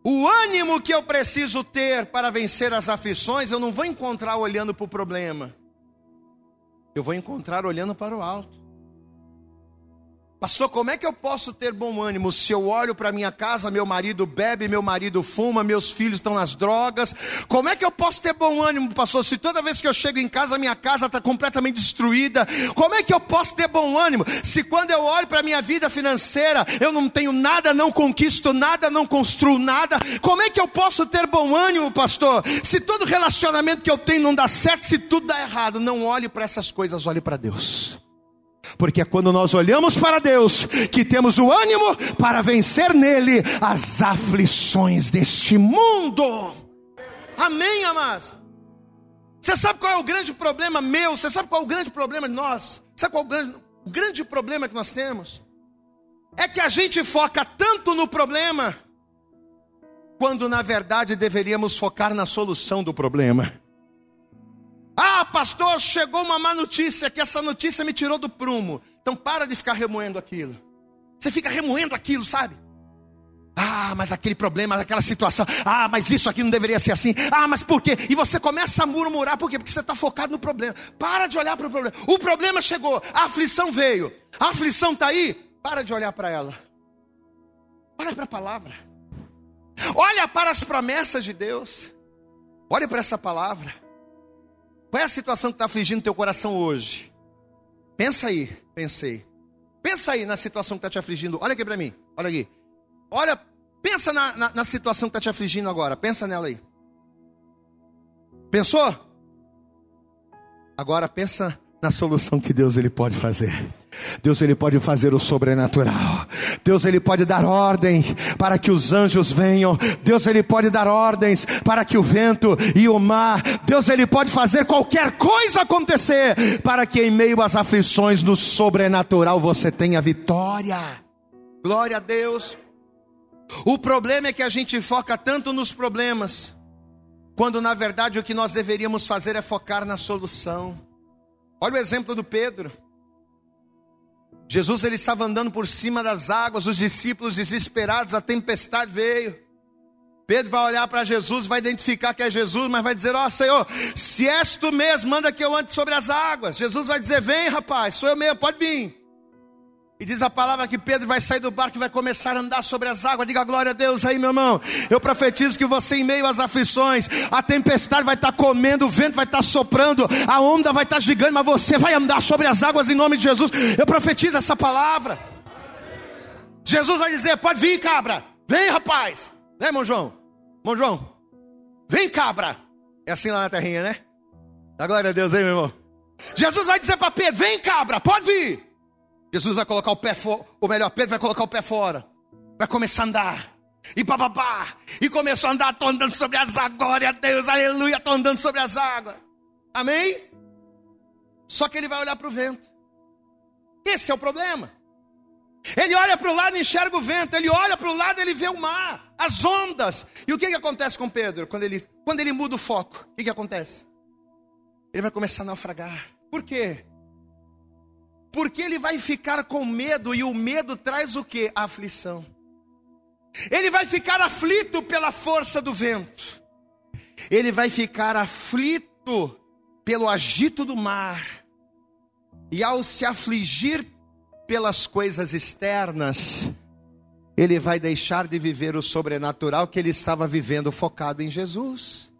O ânimo que eu preciso ter para vencer as aflições, eu não vou encontrar olhando para o problema eu vou encontrar olhando para o alto. Pastor, como é que eu posso ter bom ânimo se eu olho para minha casa, meu marido bebe, meu marido fuma, meus filhos estão nas drogas? Como é que eu posso ter bom ânimo, pastor, se toda vez que eu chego em casa, minha casa está completamente destruída? Como é que eu posso ter bom ânimo se quando eu olho para minha vida financeira, eu não tenho nada, não conquisto nada, não construo nada? Como é que eu posso ter bom ânimo, pastor, se todo relacionamento que eu tenho não dá certo, se tudo dá errado? Não olhe para essas coisas, olhe para Deus. Porque é quando nós olhamos para Deus que temos o ânimo para vencer nele as aflições deste mundo. Amém, amados? Você sabe qual é o grande problema meu? Você sabe qual é o grande problema de nós? Sabe qual é o grande, o grande problema que nós temos? É que a gente foca tanto no problema, quando na verdade deveríamos focar na solução do problema. Ah, pastor, chegou uma má notícia, que essa notícia me tirou do prumo. Então para de ficar remoendo aquilo. Você fica remoendo aquilo, sabe? Ah, mas aquele problema, aquela situação. Ah, mas isso aqui não deveria ser assim. Ah, mas por quê? E você começa a murmurar, por quê? Porque você está focado no problema. Para de olhar para o problema. O problema chegou, a aflição veio. A aflição está aí. Para de olhar para ela. Olha para a palavra. Olha para as promessas de Deus. Olha para essa palavra. Qual é a situação que está afligindo teu coração hoje? Pensa aí, pensei. Pensa aí na situação que está te afligindo. Olha aqui para mim, olha aqui. Olha, pensa na, na, na situação que está te afligindo agora. Pensa nela aí. Pensou? Agora pensa na solução que Deus ele pode fazer. Deus ele pode fazer o sobrenatural. Deus ele pode dar ordem para que os anjos venham. Deus ele pode dar ordens para que o vento e o mar. Deus ele pode fazer qualquer coisa acontecer para que em meio às aflições no sobrenatural você tenha vitória. Glória a Deus. O problema é que a gente foca tanto nos problemas quando na verdade o que nós deveríamos fazer é focar na solução. Olha o exemplo do Pedro. Jesus ele estava andando por cima das águas, os discípulos desesperados, a tempestade veio. Pedro vai olhar para Jesus, vai identificar que é Jesus, mas vai dizer: Ó oh, Senhor, se és tu mesmo, manda que eu ande sobre as águas. Jesus vai dizer: Vem, rapaz, sou eu mesmo, pode vir. E diz a palavra que Pedro vai sair do barco e vai começar a andar sobre as águas. Diga glória a Deus aí, meu irmão. Eu profetizo que você, em meio às aflições, a tempestade vai estar comendo, o vento vai estar soprando, a onda vai estar gigante, mas você vai andar sobre as águas em nome de Jesus. Eu profetizo essa palavra. Jesus vai dizer: Pode vir, cabra. Vem, rapaz. Né, irmão João? Irmão João, vem, cabra. É assim lá na terrinha, né? Dá glória a Deus aí, meu irmão. Jesus vai dizer para Pedro: Vem, cabra, pode vir. Jesus vai colocar o pé fora, ou melhor, Pedro vai colocar o pé fora, vai começar a andar, e papapá, e começou a andar, estou andando sobre as águas, glória a Deus, aleluia, estou andando sobre as águas, amém? Só que ele vai olhar para o vento, esse é o problema. Ele olha para o lado e enxerga o vento, ele olha para o lado e ele vê o mar, as ondas. E o que, que acontece com Pedro quando ele, quando ele muda o foco? O que, que acontece? Ele vai começar a naufragar. Por quê? Porque ele vai ficar com medo e o medo traz o que? Aflição. Ele vai ficar aflito pela força do vento. Ele vai ficar aflito pelo agito do mar. E ao se afligir pelas coisas externas, ele vai deixar de viver o sobrenatural que ele estava vivendo focado em Jesus.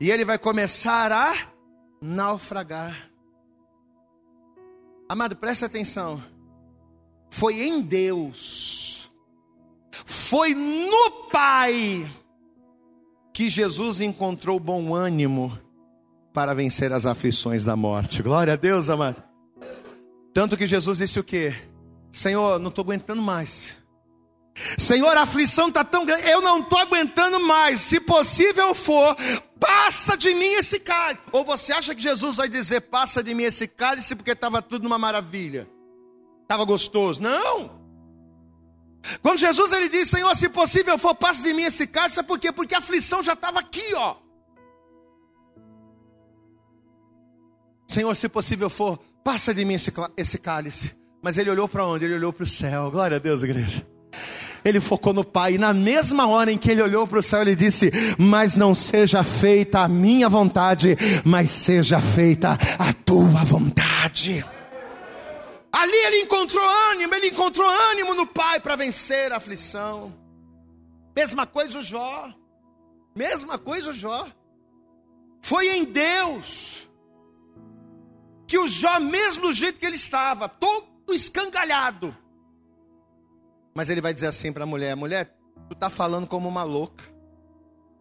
E ele vai começar a naufragar. Amado, preste atenção. Foi em Deus, foi no Pai, que Jesus encontrou bom ânimo para vencer as aflições da morte. Glória a Deus, amado. Tanto que Jesus disse o quê? Senhor, não estou aguentando mais. Senhor, a aflição está tão grande, eu não estou aguentando mais. Se possível for, passa de mim esse cálice. Ou você acha que Jesus vai dizer, passa de mim esse cálice, porque estava tudo numa maravilha? Estava gostoso? Não. Quando Jesus ele diz, Senhor, se possível for, passa de mim esse cálice, sabe por quê? Porque a aflição já estava aqui, ó. Senhor, se possível for, passa de mim esse cálice. Mas ele olhou para onde? Ele olhou para o céu. Glória a Deus, igreja ele focou no Pai. E na mesma hora em que ele olhou para o céu, ele disse: Mas não seja feita a minha vontade, mas seja feita a tua vontade. Ali ele encontrou ânimo, ele encontrou ânimo no Pai para vencer a aflição. Mesma coisa o Jó. Mesma coisa o Jó. Foi em Deus que o Jó, mesmo do jeito que ele estava, todo escangalhado, mas ele vai dizer assim para a mulher: mulher, tu está falando como uma louca.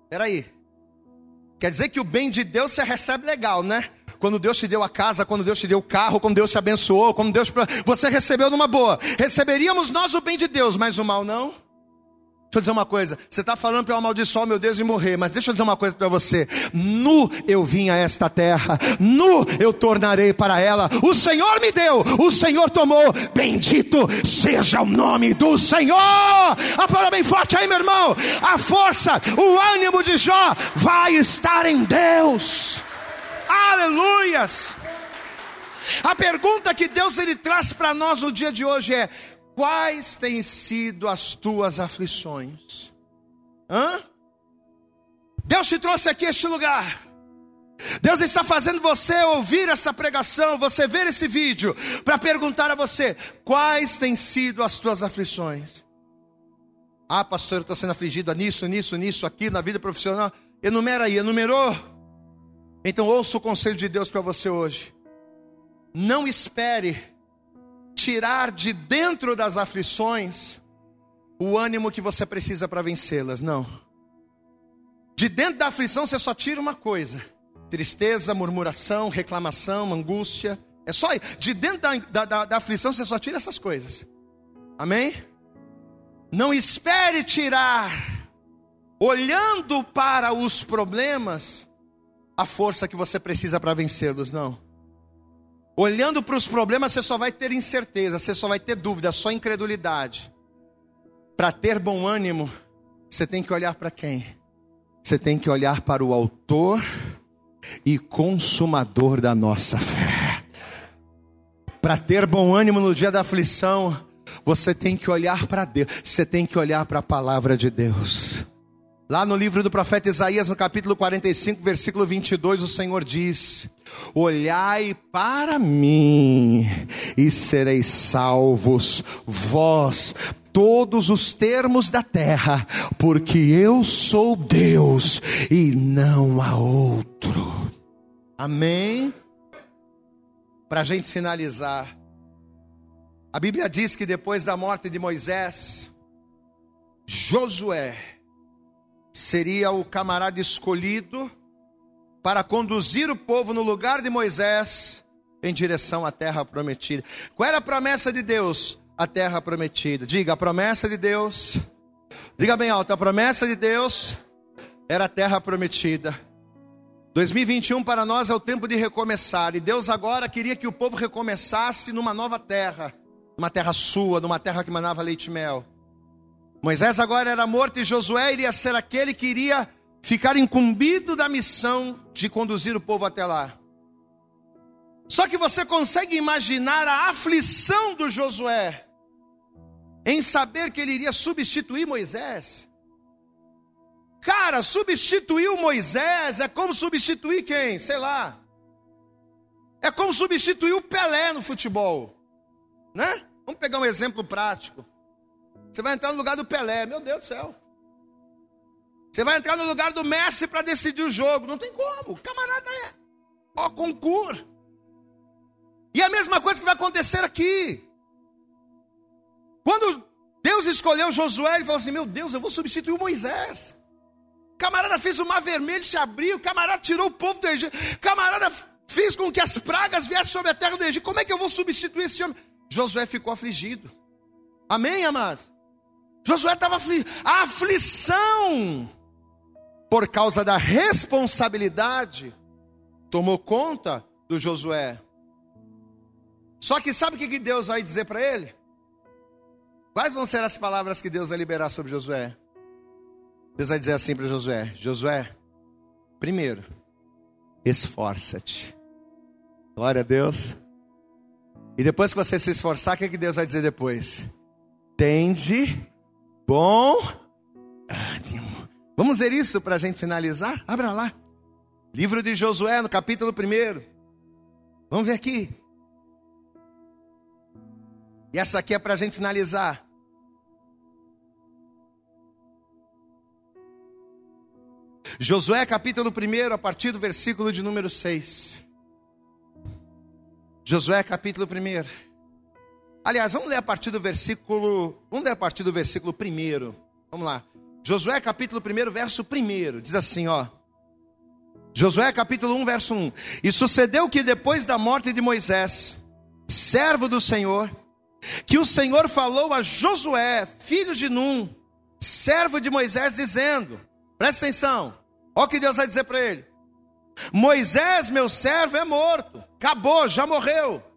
Peraí. Quer dizer que o bem de Deus você recebe legal, né? Quando Deus te deu a casa, quando Deus te deu o carro, quando Deus te abençoou, quando Deus. Você recebeu numa boa. Receberíamos nós o bem de Deus, mas o mal não? Deixa eu dizer uma coisa, você está falando para eu amaldiçoar meu Deus e morrer, mas deixa eu dizer uma coisa para você: nu eu vim a esta terra, nu eu tornarei para ela. O Senhor me deu, o Senhor tomou, bendito seja o nome do Senhor. A bem forte aí, meu irmão. A força, o ânimo de Jó vai estar em Deus. Aleluias. A pergunta que Deus ele traz para nós no dia de hoje é: Quais têm sido as tuas aflições? Hã? Deus te trouxe aqui a este lugar. Deus está fazendo você ouvir esta pregação, você ver esse vídeo, para perguntar a você: quais têm sido as tuas aflições? Ah, pastor, eu estou sendo afligido nisso, nisso, nisso, aqui, na vida profissional. Enumera aí, enumerou? Então ouça o conselho de Deus para você hoje. Não espere tirar de dentro das aflições o ânimo que você precisa para vencê-las. Não. De dentro da aflição você só tira uma coisa: tristeza, murmuração, reclamação, angústia. É só de dentro da, da, da aflição você só tira essas coisas. Amém? Não espere tirar, olhando para os problemas, a força que você precisa para vencê-los. Não. Olhando para os problemas, você só vai ter incerteza, você só vai ter dúvida, só incredulidade. Para ter bom ânimo, você tem que olhar para quem? você tem que olhar para o Autor e Consumador da nossa fé. Para ter bom ânimo no dia da aflição, você tem que olhar para Deus, você tem que olhar para a palavra de Deus. Lá no livro do profeta Isaías, no capítulo 45, versículo 22, o Senhor diz: Olhai para mim e sereis salvos, vós, todos os termos da terra, porque eu sou Deus e não há outro. Amém? Para a gente finalizar, a Bíblia diz que depois da morte de Moisés, Josué, seria o camarada escolhido para conduzir o povo no lugar de Moisés em direção à terra prometida. Qual era a promessa de Deus? A terra prometida. Diga, a promessa de Deus. Diga bem alto, a promessa de Deus era a terra prometida. 2021 para nós é o tempo de recomeçar, e Deus agora queria que o povo recomeçasse numa nova terra, numa terra sua, numa terra que manava leite e mel. Moisés agora era morto e Josué iria ser aquele que iria ficar incumbido da missão de conduzir o povo até lá. Só que você consegue imaginar a aflição do Josué em saber que ele iria substituir Moisés? Cara, substituir Moisés é como substituir quem? Sei lá. É como substituir o Pelé no futebol, né? Vamos pegar um exemplo prático. Você vai entrar no lugar do Pelé, meu Deus do céu. Você vai entrar no lugar do Messi para decidir o jogo. Não tem como. Camarada é ó concurso. E a mesma coisa que vai acontecer aqui. Quando Deus escolheu Josué, ele falou assim: Meu Deus, eu vou substituir o Moisés. Camarada fez o mar vermelho se abrir, o camarada tirou o povo do Egito, camarada fez com que as pragas viessem sobre a terra do Egito. Como é que eu vou substituir esse homem? Josué ficou afligido. Amém, amados? Josué estava afligido. A aflição, por causa da responsabilidade, tomou conta do Josué. Só que sabe o que Deus vai dizer para ele? Quais vão ser as palavras que Deus vai liberar sobre Josué? Deus vai dizer assim para Josué: Josué, primeiro, esforça-te. Glória a Deus. E depois que você se esforçar, o que, que Deus vai dizer depois? Tende bom ânimo. Vamos ver isso para a gente finalizar? Abra lá. Livro de Josué, no capítulo 1. Vamos ver aqui. E essa aqui é para a gente finalizar. Josué capítulo 1, a partir do versículo de número 6. Josué capítulo 1. Aliás, vamos ler a partir do versículo. Vamos ler a partir do versículo 1. Vamos lá. Josué capítulo 1, verso 1. Diz assim, ó. Josué capítulo 1, verso 1. E sucedeu que depois da morte de Moisés, servo do Senhor, que o Senhor falou a Josué, filho de Num, servo de Moisés, dizendo: Presta atenção, olha o que Deus vai dizer para ele: Moisés, meu servo, é morto, acabou, já morreu.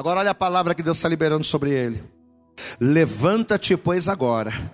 Agora olha a palavra que Deus está liberando sobre ele. Levanta-te, pois, agora.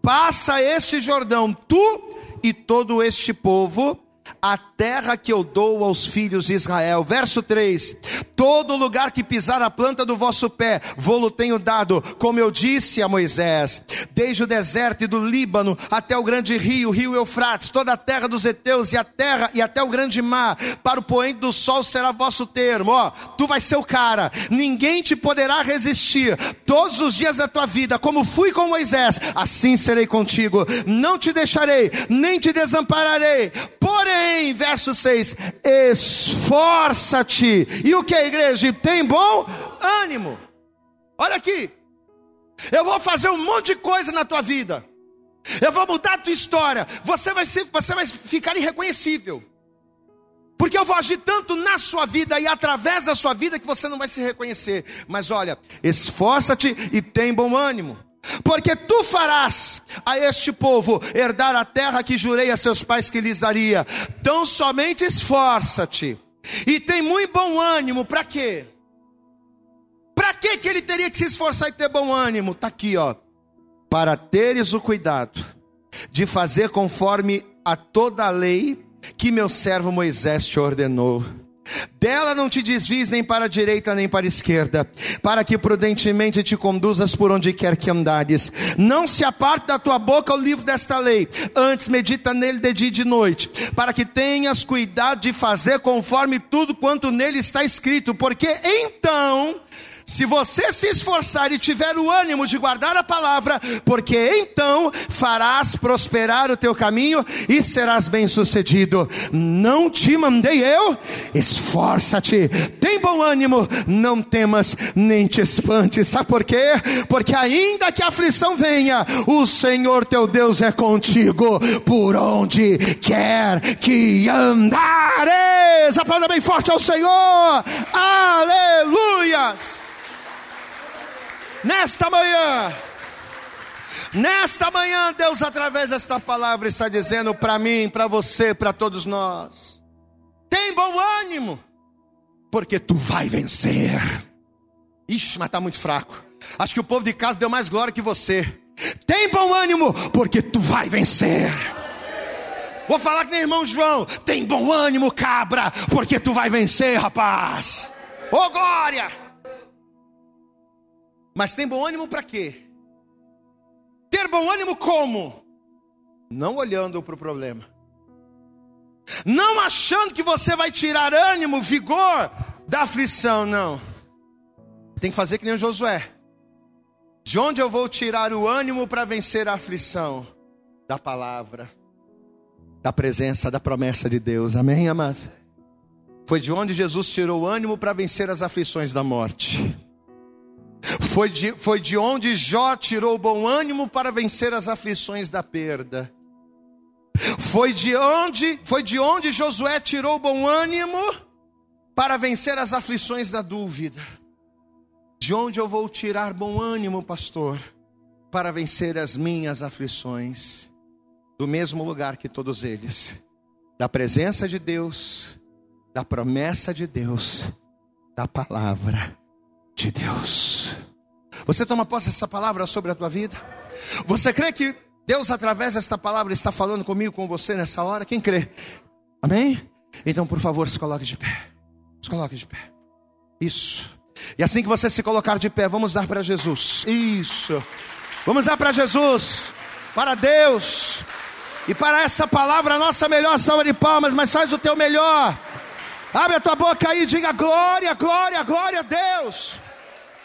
Passa este Jordão, tu e todo este povo, a terra que eu dou aos filhos de Israel. Verso 3: Todo lugar que pisar a planta do vosso pé, vou-lo tenho dado, como eu disse a Moisés, desde o deserto e do Líbano até o grande rio, rio Eufrates, toda a terra dos heteus e a terra e até o grande mar, para o poente do sol será vosso termo. Ó, tu vais ser o cara, ninguém te poderá resistir todos os dias da tua vida, como fui com Moisés, assim serei contigo. Não te deixarei, nem te desampararei. Porém, verso 6: esforça-te. E o que a igreja? Tem bom ânimo. Olha aqui. Eu vou fazer um monte de coisa na tua vida. Eu vou mudar a tua história. Você vai, ser, você vai ficar irreconhecível. Porque eu vou agir tanto na sua vida e através da sua vida que você não vai se reconhecer. Mas olha, esforça-te e tem bom ânimo. Porque tu farás a este povo herdar a terra que jurei a seus pais que lhes daria. Então somente esforça-te. E tem muito bom ânimo, para quê? Para que que ele teria que se esforçar e ter bom ânimo? Tá aqui, ó. Para teres o cuidado de fazer conforme a toda a lei que meu servo Moisés te ordenou. Dela não te desvies nem para a direita nem para a esquerda, para que prudentemente te conduzas por onde quer que andares. Não se aparte da tua boca o livro desta lei, antes medita nele de dia e de noite, para que tenhas cuidado de fazer conforme tudo quanto nele está escrito, porque então se você se esforçar e tiver o ânimo de guardar a palavra, porque então farás prosperar o teu caminho e serás bem-sucedido. Não te mandei eu? Esforça-te, tem bom ânimo, não temas nem te espantes. Sabe por quê? Porque ainda que a aflição venha, o Senhor teu Deus é contigo por onde quer que andares. Aplauda bem forte ao Senhor. Aleluias. Nesta manhã, nesta manhã, Deus, através desta palavra, está dizendo para mim, para você, para todos nós: tem bom ânimo, porque tu vai vencer. Ixi, mas está muito fraco. Acho que o povo de casa deu mais glória que você. Tem bom ânimo, porque tu vai vencer. Vou falar que nem irmão João. Tem bom ânimo, cabra, porque tu vai vencer, rapaz. Ô oh, glória! Mas tem bom ânimo para quê? Ter bom ânimo como? Não olhando para o problema. Não achando que você vai tirar ânimo, vigor da aflição, não. Tem que fazer que nem o Josué. De onde eu vou tirar o ânimo para vencer a aflição? Da palavra, da presença, da promessa de Deus. Amém, amados? Foi de onde Jesus tirou o ânimo para vencer as aflições da morte. Foi de, foi de onde Jó tirou bom ânimo para vencer as aflições da perda. Foi de onde, foi de onde Josué tirou bom ânimo para vencer as aflições da dúvida. De onde eu vou tirar bom ânimo, pastor, para vencer as minhas aflições? Do mesmo lugar que todos eles, da presença de Deus, da promessa de Deus, da palavra de Deus. Você toma posse dessa palavra sobre a tua vida? Você crê que Deus, através desta palavra, está falando comigo, com você nessa hora? Quem crê? Amém? Então, por favor, se coloque de pé. Se coloque de pé. Isso. E assim que você se colocar de pé, vamos dar para Jesus. Isso. Vamos dar para Jesus, para Deus. E para essa palavra, nossa melhor salva de palmas, mas faz o teu melhor. Abre a tua boca aí e diga glória, glória, glória a Deus.